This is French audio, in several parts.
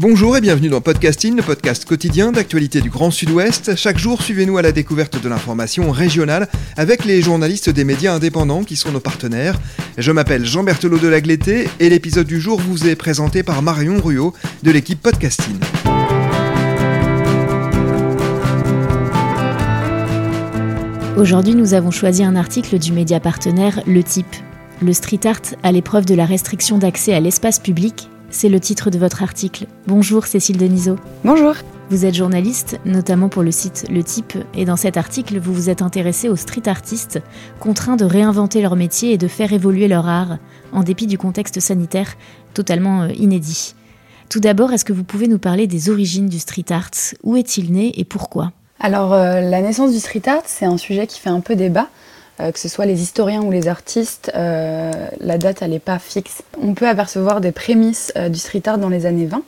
Bonjour et bienvenue dans Podcasting, le podcast quotidien d'actualité du Grand Sud-Ouest. Chaque jour, suivez-nous à la découverte de l'information régionale avec les journalistes des médias indépendants qui sont nos partenaires. Je m'appelle Jean Berthelot de Lagleté et l'épisode du jour vous est présenté par Marion Ruot de l'équipe Podcasting. Aujourd'hui, nous avons choisi un article du média partenaire Le Type. Le street art à l'épreuve de la restriction d'accès à l'espace public, c'est le titre de votre article. Bonjour Cécile Denisot. Bonjour. Vous êtes journaliste, notamment pour le site Le Type, et dans cet article, vous vous êtes intéressé aux street artistes, contraints de réinventer leur métier et de faire évoluer leur art, en dépit du contexte sanitaire totalement euh, inédit. Tout d'abord, est-ce que vous pouvez nous parler des origines du street art? Où est-il né et pourquoi? Alors, euh, la naissance du street art, c'est un sujet qui fait un peu débat. Euh, que ce soit les historiens ou les artistes, euh, la date n'est pas fixe. On peut apercevoir des prémices euh, du street art dans les années 20.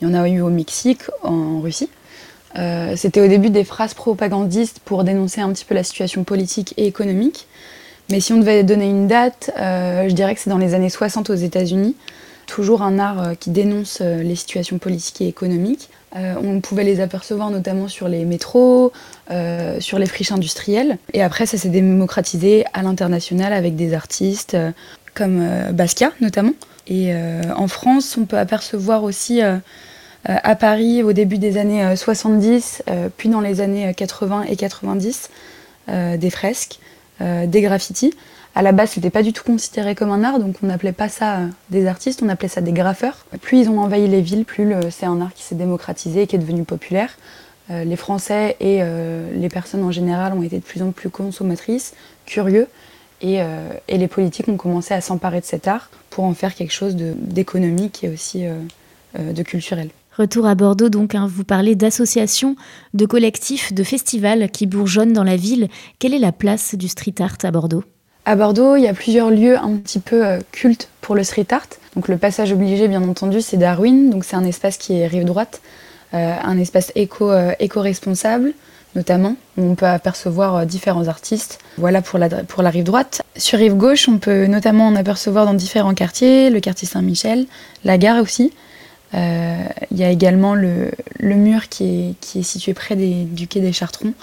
Il y en a eu au Mexique, en Russie. C'était au début des phrases propagandistes pour dénoncer un petit peu la situation politique et économique. Mais si on devait donner une date, je dirais que c'est dans les années 60 aux États-Unis. Toujours un art qui dénonce les situations politiques et économiques. Euh, on pouvait les apercevoir notamment sur les métros, euh, sur les friches industrielles. Et après, ça s'est démocratisé à l'international avec des artistes euh, comme Basquiat notamment. Et en France, on peut apercevoir aussi à Paris au début des années 70, puis dans les années 80 et 90, des fresques, des graffitis. À la base, c'était pas du tout considéré comme un art, donc on n'appelait pas ça euh, des artistes, on appelait ça des graffeurs. Plus ils ont envahi les villes, plus c'est un art qui s'est démocratisé et qui est devenu populaire. Euh, les Français et euh, les personnes en général ont été de plus en plus consommatrices, curieux, et, les politiques ont commencé à s'emparer de cet art pour en faire quelque chose d'économique et aussi de culturel. Retour à Bordeaux, donc, hein, vous parlez d'associations, de collectifs, de festivals qui bourgeonnent dans la ville. Quelle est la place du street art à Bordeaux? À Bordeaux, il y a plusieurs lieux un petit peu euh, cultes pour le street art. Donc le passage obligé, bien entendu, c'est Darwin. Donc c'est un espace qui est rive droite, euh, un espace euh, éco-responsable notamment, où on peut apercevoir différents artistes. Voilà pour la, rive droite. Sur rive gauche, on peut notamment en apercevoir dans différents quartiers, le quartier Saint-Michel, la gare aussi. Il y a également le, mur qui est, situé près du quai des Chartrons,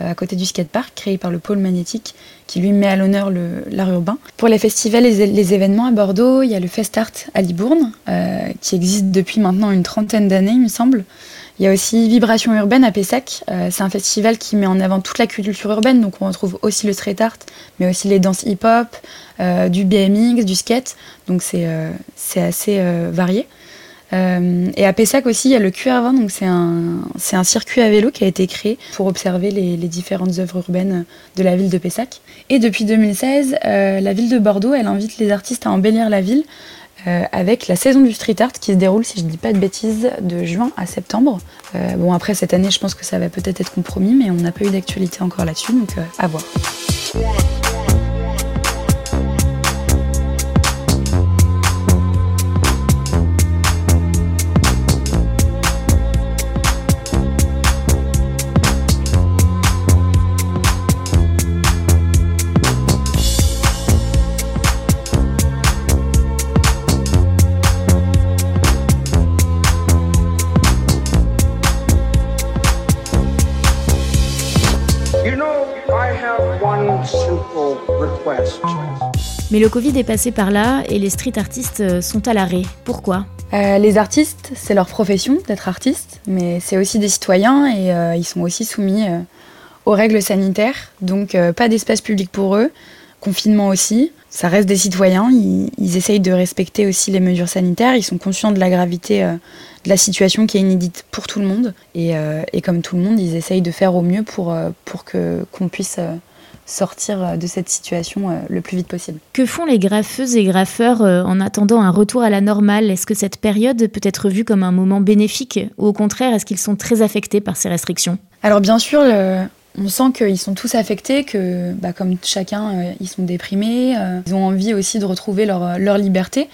à côté du skatepark, créé par le pôle magnétique, qui lui met à l'honneur l'art urbain. Pour les festivals et les, événements à Bordeaux, il y a le Festart à Libourne, euh, qui existe depuis maintenant une trentaine d'années, il me semble. Il y a aussi Vibration urbaine à Pessac. Euh, c'est un festival qui met en avant toute la culture urbaine, donc on retrouve aussi le street art, mais aussi les danses hip-hop, euh, du BMX, du skate. Donc c'est assez varié. Euh, et à Pessac aussi, il y a le QR20, donc c'est un, c'est un circuit à vélo qui a été créé pour observer les, différentes œuvres urbaines de la ville de Pessac. Et depuis 2016, euh, la ville de Bordeaux, elle invite les artistes à embellir la ville euh, avec la saison du street art qui se déroule, si je ne dis pas de bêtises, de juin à septembre. bon, après cette année, je pense que ça va peut-être être compromis, mais on n'a pas eu d'actualité encore là-dessus, donc à voir. Mais le Covid est passé par là et les street artistes euh, sont à l'arrêt. Pourquoi? Euh, Les artistes, c'est leur profession d'être artiste, mais c'est aussi des citoyens et euh, ils sont aussi soumis aux règles sanitaires. Donc pas d'espace public pour eux, confinement aussi. Ça reste des citoyens, ils, essayent de respecter aussi les mesures sanitaires, ils sont conscients de la gravité de la situation qui est inédite pour tout le monde. Et, comme tout le monde, ils essayent de faire au mieux pour, pour que, qu'on puisse sortir de cette situation le plus vite possible. Que font les graffeuses et graffeurs en attendant un retour à la normale? Est-ce que cette période peut être vue comme un moment bénéfique ou au contraire est-ce qu'ils sont très affectés par ces restrictions? Alors bien sûr, on sent qu'ils sont tous affectés, que bah, comme chacun, ils sont déprimés, ils ont envie aussi de retrouver leur, leur liberté.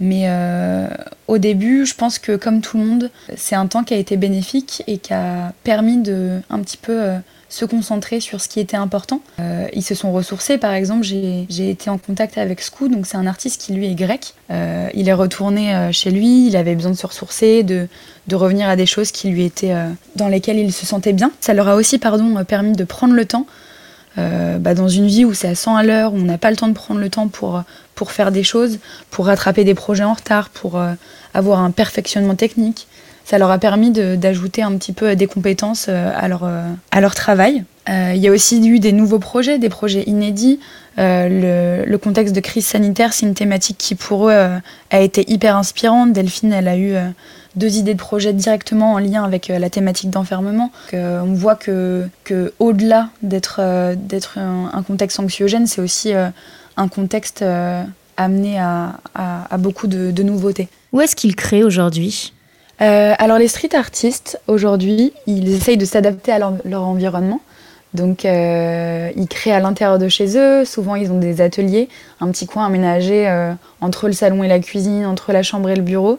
Mais euh, au début, je pense que comme tout le monde, c'est un temps qui a été bénéfique et qui a permis de un petit peu euh, se concentrer sur ce qui était important. Euh, ils se sont ressourcés, par exemple, j'ai été en contact avec Skou, donc c'est un artiste qui lui est grec. il est retourné chez lui, il avait besoin de se ressourcer, de, revenir à des choses qui lui étaient dans lesquelles il se sentait bien. Ça leur a aussi, pardon, permis de prendre le temps euh, bah, dans une vie où c'est à 100 à l'heure, où on n'a pas le temps de prendre le temps pour, faire des choses, pour rattraper des projets en retard, pour euh, avoir un perfectionnement technique, ça leur a permis d'ajouter un petit peu des compétences euh, à leur, à leur travail. Il y a aussi eu des nouveaux projets, des projets inédits. Le, contexte de crise sanitaire, c'est une thématique qui pour eux a été hyper inspirante. Delphine, elle a eu deux idées de projet directement en lien avec euh, la thématique d'enfermement. on voit que, au-delà d'être euh, un, contexte anxiogène, c'est aussi euh, un contexte amené à, à, beaucoup de, nouveautés. Où est-ce qu'ils créent aujourd'hui? Alors les street artistes, aujourd'hui, ils essayent de s'adapter à leur, environnement. Donc ils créent à l'intérieur de chez eux, souvent ils ont des ateliers, un petit coin aménagé entre le salon et la cuisine, entre la chambre et le bureau.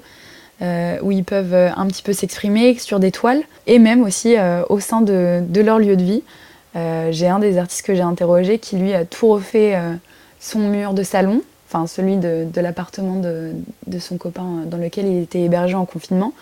Euh, où ils peuvent euh, un petit peu s'exprimer sur des toiles, et même aussi euh, au sein de, leur lieu de vie. j'ai un des artistes que j'ai interrogé qui lui a tout refait son mur de salon, enfin celui de, l'appartement de, son copain dans lequel il était hébergé en confinement.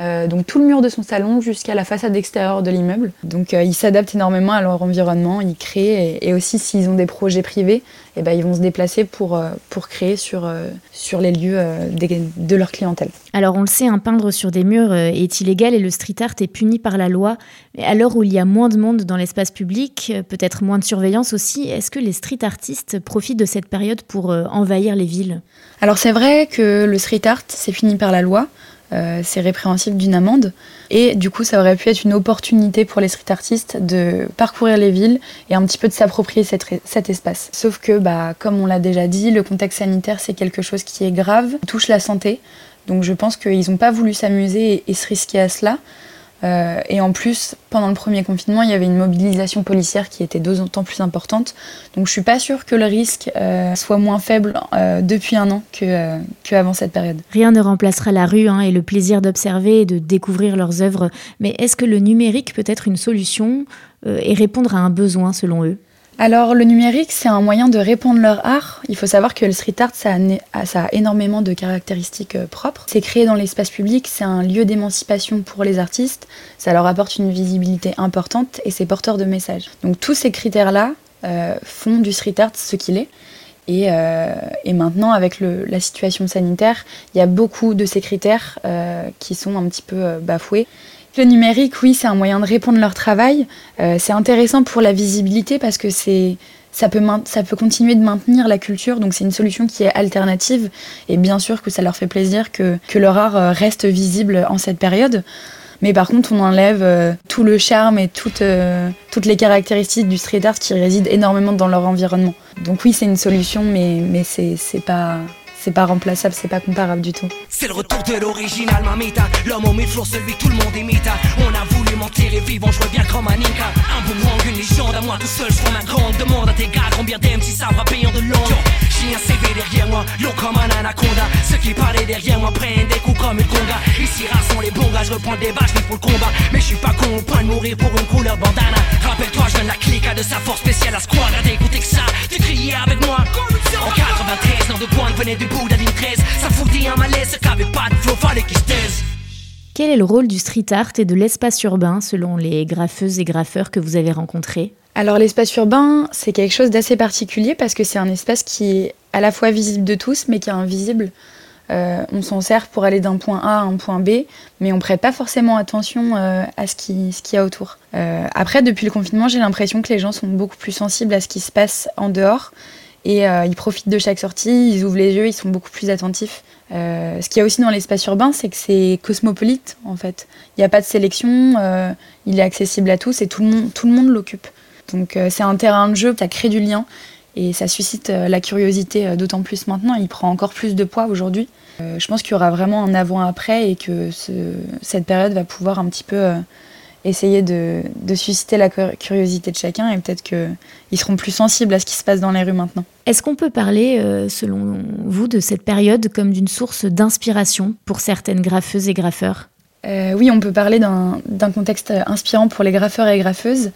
Euh, donc tout le mur de son salon jusqu'à la façade extérieure de l'immeuble. Donc euh, ils s'adaptent énormément à leur environnement, ils créent et, aussi s'ils ont des projets privés, eh ben, ils vont se déplacer pour, euh, pour créer sur, sur les lieux de leur clientèle. Alors on le sait, un peindre sur des murs est illégal et le street art est puni par la loi. Mais à l'heure où il y a moins de monde dans l'espace public, peut-être moins de surveillance aussi, est-ce que les street artistes profitent de cette période pour envahir les villes? Alors c'est vrai que le street art c'est puni par la loi. Euh, c'est répréhensible d'une amende. Et du coup, ça aurait pu être une opportunité pour les street artistes de parcourir les villes et un petit peu de s'approprier cet, espace. Sauf que, bah, comme on l'a déjà dit, le contexte sanitaire, c'est quelque chose qui est grave, touche la santé. Donc je pense qu'ils n'ont pas voulu s'amuser et, se risquer à cela. Euh, et en plus, pendant le premier confinement, il y avait une mobilisation policière qui était temps plus importante. Donc je suis pas sûre que le risque euh, soit moins faible euh, depuis un an que, avant cette période. Rien ne remplacera la rue hein, et le plaisir d'observer et de découvrir leurs œuvres. Mais est-ce que le numérique peut être une solution et répondre à un besoin selon eux? Alors le numérique, c'est un moyen de répandre leur art. Il faut savoir que le street art, ça a, énormément de caractéristiques euh, propres. C'est créé dans l'espace public, c'est un lieu d'émancipation pour les artistes, ça leur apporte une visibilité importante et c'est porteur de messages. Donc tous ces critères-là euh, font du street art ce qu'il est. Et, euh, maintenant, avec la situation sanitaire, il y a beaucoup de ces critères qui sont un petit peu bafoués. Le numérique, oui, c'est un moyen de répondre à leur travail. Euh, c'est intéressant pour la visibilité parce que c'est ça peut, ça peut continuer de maintenir la culture, donc c'est une solution qui est alternative. Et bien sûr que ça leur fait plaisir que, que leur art euh, reste visible en cette période. Mais par contre, on enlève euh, tout le charme et toutes, toutes les caractéristiques du street art qui résident énormément dans leur environnement. Donc oui, c'est une solution, mais, mais c'est pas, c'est pas remplaçable, c'est pas comparable du tout. C'est le retour de l'original, mamita. L'homme au mille celui tout le monde imite. On a voulu mentir et vivre, on jouait bien comme un Inca. Un boomerang, une légende, à moi tout seul, je ma grande demande à tes gars, combien d'aime si ça va payer de long. J'ai un CV derrière moi, long comme un anaconda. Ceux qui parlaient derrière moi prennent des coups comme une conga. Ici, sont les bons gars, je reprends des bâches, mais pour le combat. Mais je suis pas con au point de mourir pour une couleur bandana. Rappelle-toi, je donne la clique à de sa force spéciale à squad. À d'écouter que ça, tu criais avec moi. En 93, dans de pointe venait du bout de la ligne 13. Ça foutait un malaise, qu'avait pas de flow, fallait qu'il se taise. Quel est le rôle du street art et de l'espace urbain selon les graffeuses et graffeurs que vous avez rencontrés? Alors l'espace urbain, c'est quelque chose d'assez particulier parce que c'est un espace qui est à la fois visible de tous mais qui est invisible. Euh, on s'en sert pour aller d'un point A à un point B, mais on prête pas forcément attention euh, à ce qu'il ce y a autour. Euh, après, depuis le confinement, j'ai l'impression que les gens sont beaucoup plus sensibles à ce qui se passe en dehors et ils profitent de chaque sortie, ils ouvrent les yeux, ils sont beaucoup plus attentifs. Euh, ce qu'il y a aussi dans l'espace urbain, c'est que c'est cosmopolite en fait. Il n'y a pas de sélection, euh, il est accessible à tous et tout le monde, tout le monde l'occupe. Donc c'est un terrain de jeu, ça crée du lien et ça suscite la curiosité d'autant plus maintenant. Il prend encore plus de poids aujourd'hui. je pense qu'il y aura vraiment un avant-après et que cette période va pouvoir un petit peu essayer de, susciter la curiosité de chacun et peut-être qu'ils seront plus sensibles à ce qui se passe dans les rues maintenant. Est-ce qu'on peut parler, euh, selon vous, de cette période comme d'une source d'inspiration pour certaines graffeuses et graffeurs? Euh, Oui, on peut parler d'un contexte inspirant pour les graffeurs et graffeuses.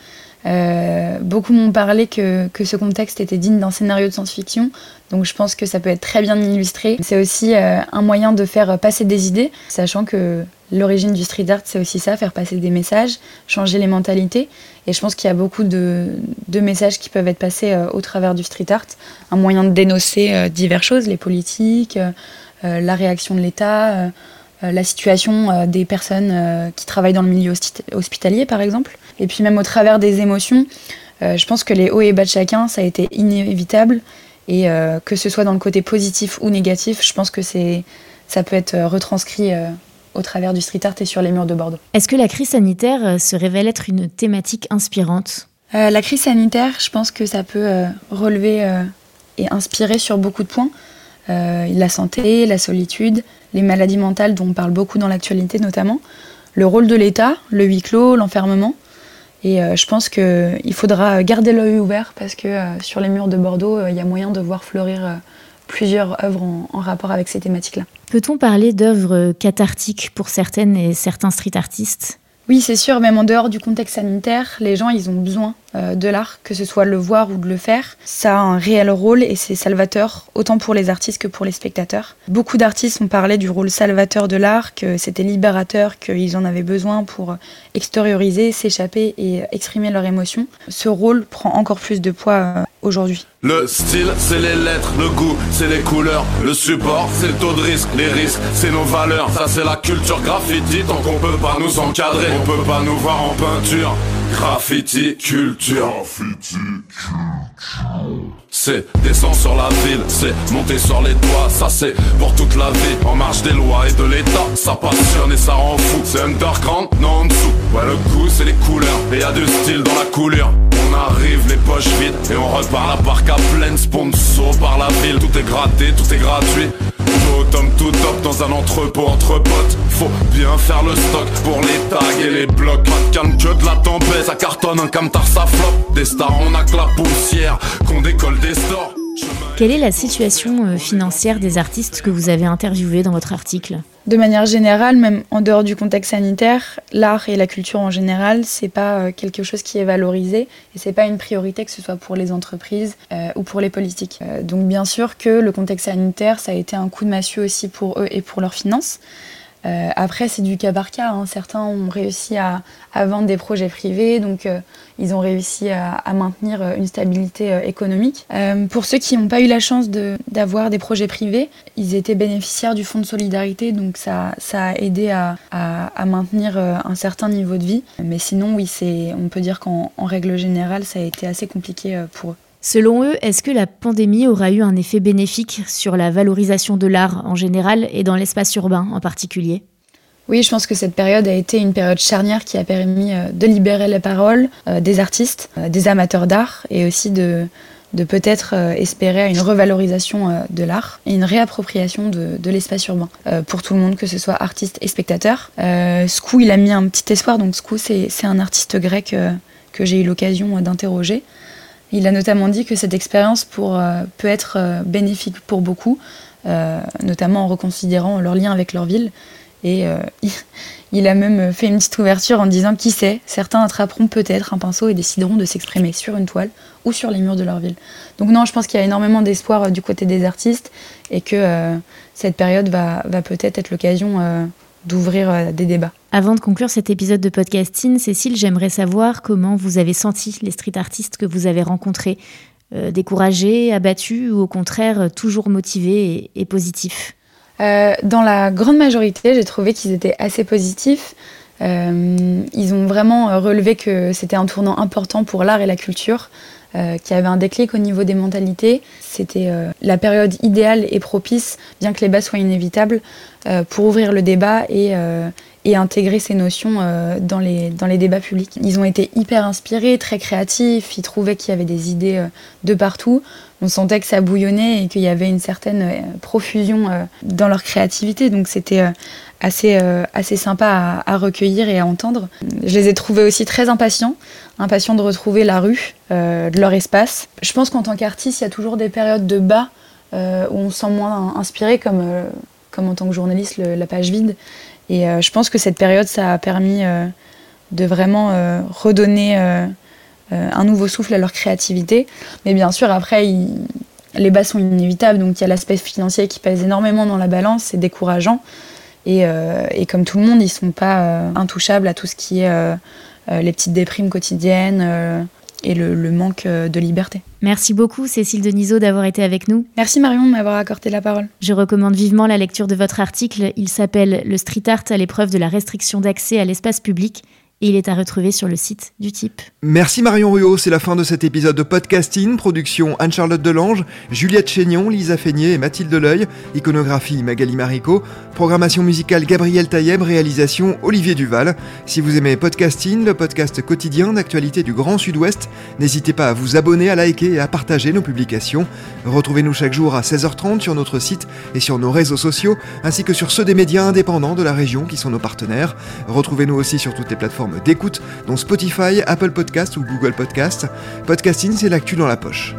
Euh, beaucoup m'ont parlé que, que, ce contexte était digne d'un scénario de science-fiction, donc je pense que ça peut être très bien illustré. C'est aussi un moyen de faire passer des idées, sachant que l'origine du street art, c'est aussi ça, faire passer des messages, changer les mentalités. Et je pense qu'il y a beaucoup de, messages qui peuvent être passés euh, au travers du street art. Un moyen de dénoncer euh, diverses choses, les politiques, euh, la réaction de l'État, la situation des personnes qui travaillent dans le milieu hospitalier, par exemple. Et puis même au travers des émotions, je pense que les hauts et bas de chacun, ça a été inévitable. Et que ce soit dans le côté positif ou négatif, je pense que ça peut être retranscrit au travers du street art et sur les murs de Bordeaux. Est-ce que la crise sanitaire euh, se révèle être une thématique inspirante? Euh, La crise sanitaire, je pense que ça peut euh, relever et inspirer sur beaucoup de points. la santé, la solitude, les maladies mentales dont on parle beaucoup dans l'actualité notamment, le rôle de l'État, le huis clos, l'enfermement. Et je pense qu'il faudra garder l'œil ouvert parce que sur les murs de Bordeaux, il y a moyen de voir fleurir plusieurs œuvres en, rapport avec ces thématiques-là. Peut-on parler d'œuvres cathartiques pour certaines et certains street artistes? Oui, c'est sûr, même en dehors du contexte sanitaire, les gens, ils ont besoin euh, de l'art, que ce soit le voir ou de le faire. Ça a un réel rôle et c'est salvateur, autant pour les artistes que pour les spectateurs. Beaucoup d'artistes ont parlé du rôle salvateur de l'art, que c'était libérateur, qu'ils en avaient besoin pour extérioriser, s'échapper et exprimer leurs émotions. Ce rôle prend encore plus de poids euh, Le style, c'est les lettres, le goût, c'est les couleurs, le support, c'est le taux de risque, les risques, c'est nos valeurs. Ça, c'est la culture graffiti, tant qu'on peut pas nous encadrer, on peut pas nous voir en peinture. Graffiti culture. Graffiti. C'est descendre sur la ville, c'est monter sur les toits, ça c'est pour toute la vie, en marge des lois et de l'état, ça passionne et ça rend fou. C'est underground, non en dessous. Ouais le goût c'est les couleurs, et y a du style dans la coulure. On arrive les poches et on repart la barque à pleine sponsor par la ville. Tout est gratté, tout est gratuit. Tout tout top dans un entrepôt entre potes. Faut bien faire le stock pour les tags et les blocs. Pas de que de la tempête, ça cartonne un camtar, ça flop. Des stars, on a que la poussière, qu'on décolle des stores. Quelle est la situation euh, financière des artistes que vous avez interviewés dans votre article? De manière générale, même en dehors du contexte sanitaire, l'art et la culture en général, c'est pas euh, quelque chose qui est valorisé et c'est pas une priorité que ce soit pour les entreprises euh, ou pour les politiques. donc bien sûr que le contexte sanitaire, ça a été un coup de massue aussi pour eux et pour leurs finances. Euh, après, c'est du cas par cas. Certains ont réussi à, vendre des projets privés, donc euh, ils ont réussi à, maintenir euh, une stabilité économique. pour ceux qui n'ont pas eu la chance d'avoir des projets privés, ils étaient bénéficiaires du fonds de solidarité, donc ça, ça a aidé à, à, maintenir un certain niveau de vie. Mais sinon, oui, on peut dire qu'en règle générale, ça a été assez compliqué pour eux. Selon eux, est-ce que la pandémie aura eu un effet bénéfique sur la valorisation de l'art en général et dans l'espace urbain en particulier? Oui, je pense que cette période a été une période charnière qui a permis euh, de libérer les paroles euh, des artistes, euh, des amateurs d'art et aussi de, peut-être espérer une revalorisation de l'art et une réappropriation de, de l'espace urbain pour tout le monde, que ce soit artiste et spectateur. Skou, il a mis un petit espoir. Donc Skou, c'est un artiste grec que j'ai eu l'occasion d'interroger. Il a notamment dit que cette expérience euh, peut être euh, bénéfique pour beaucoup, euh, notamment en reconsidérant leur lien avec leur ville. Et il, a même fait une petite ouverture en disant qui sait, certains attraperont peut-être un pinceau et décideront de s'exprimer sur une toile ou sur les murs de leur ville. Donc non, je pense qu'il y a énormément d'espoir du côté des artistes et que cette période va, va peut-être être, l'occasion d'ouvrir des débats. Avant de conclure cet épisode de podcasting, Cécile, j'aimerais savoir comment vous avez senti les street artistes que vous avez rencontrés, euh, découragés, abattus ou au contraire toujours motivés et, positifs euh, Dans la grande majorité, j'ai trouvé qu'ils étaient assez positifs. Euh, ils ont vraiment relevé que c'était un tournant important pour l'art et la culture. qui avait un déclic au niveau des mentalités. C'était la période idéale et propice, bien que les bas soient inévitables, pour ouvrir le débat et, et intégrer ces notions dans, les, dans les débats publics. Ils ont été hyper inspirés, très créatifs, ils trouvaient qu'il y avait des idées de partout on sentait que ça bouillonnait et qu'il y avait une certaine euh, profusion euh, dans leur créativité. Donc c'était euh, assez, assez sympa à, recueillir et à entendre. Je les ai trouvés aussi très impatients, impatients de retrouver la rue, de leur espace. Je pense qu'en tant qu'artiste, il y a toujours des périodes de bas où on se sent moins inspiré, comme, comme en tant que journaliste, la page vide. Et je pense que cette période, ça a permis de vraiment redonner euh, un nouveau souffle à leur créativité. Mais bien sûr, après, les bas sont inévitables, donc il y a l'aspect financier qui pèse énormément dans la balance, c'est décourageant. Et, euh, comme tout le monde, ils ne sont pas euh, intouchables à tout ce qui est les petites déprimes quotidiennes et le, manque de liberté. Merci beaucoup Cécile Denisot d'avoir été avec nous. Merci Marion de m'avoir accordé la parole. Je recommande vivement la lecture de votre article. Il s'appelle Le street art à l'épreuve de la restriction d'accès à l'espace public il est à retrouver sur le site du type. Merci Marion Ruot, c'est la fin de cet épisode de podcasting, production Anne-Charlotte Delange, Juliette Chénion, Lisa Feignet et Mathilde Leuil, iconographie Magali Marico, programmation musicale Gabriel Taïeb, réalisation Olivier Duval. Si vous aimez podcasting, le podcast quotidien d'actualité du Grand Sud-Ouest, n'hésitez pas à vous abonner, à liker et à partager nos publications. Retrouvez-nous chaque jour à 16h30 sur notre site et sur nos réseaux sociaux, ainsi que sur ceux des médias indépendants de la région qui sont nos partenaires. Retrouvez-nous aussi sur toutes les d'écoute, dont Spotify, Apple Podcast ou Google Podcast. Podcasting, c'est l'actu dans la poche.